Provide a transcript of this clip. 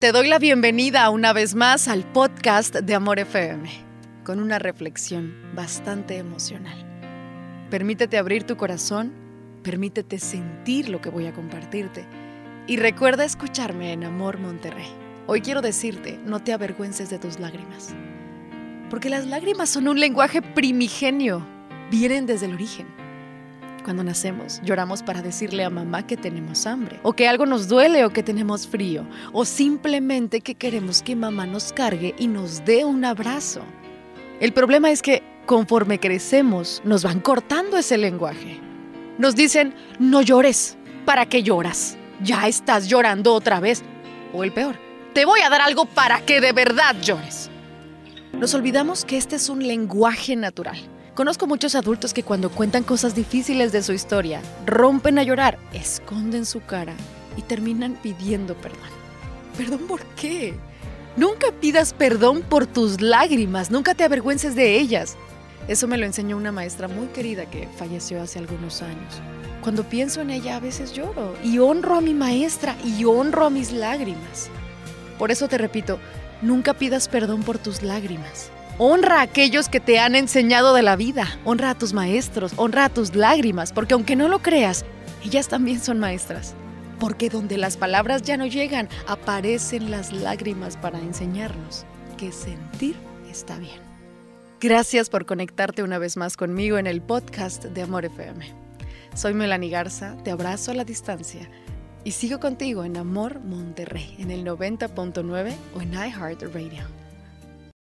Te doy la bienvenida una vez más al podcast de Amor FM, con una reflexión bastante emocional. Permítete abrir tu corazón, permítete sentir lo que voy a compartirte y recuerda escucharme en Amor Monterrey. Hoy quiero decirte, no te avergüences de tus lágrimas, porque las lágrimas son un lenguaje primigenio, vienen desde el origen cuando nacemos. Lloramos para decirle a mamá que tenemos hambre, o que algo nos duele o que tenemos frío, o simplemente que queremos que mamá nos cargue y nos dé un abrazo. El problema es que conforme crecemos nos van cortando ese lenguaje. Nos dicen, no llores, ¿para qué lloras? Ya estás llorando otra vez. O el peor, te voy a dar algo para que de verdad llores. Nos olvidamos que este es un lenguaje natural Conozco muchos adultos que cuando cuentan cosas difíciles de su historia, rompen a llorar, esconden su cara y terminan pidiendo perdón. ¿Perdón por qué? Nunca pidas perdón por tus lágrimas, nunca te avergüences de ellas. Eso me lo enseñó una maestra muy querida que falleció hace algunos años. Cuando pienso en ella a veces lloro y honro a mi maestra y honro a mis lágrimas. Por eso te repito, nunca pidas perdón por tus lágrimas. Honra a aquellos que te han enseñado de la vida. Honra a tus maestros, honra a tus lágrimas, porque aunque no lo creas, ellas también son maestras. Porque donde las palabras ya no llegan, aparecen las lágrimas para enseñarnos que sentir está bien. Gracias por conectarte una vez más conmigo en el podcast de Amor FM. Soy Melanie Garza, te abrazo a la distancia y sigo contigo en Amor Monterrey en el 90.9 o en iHeartRadio.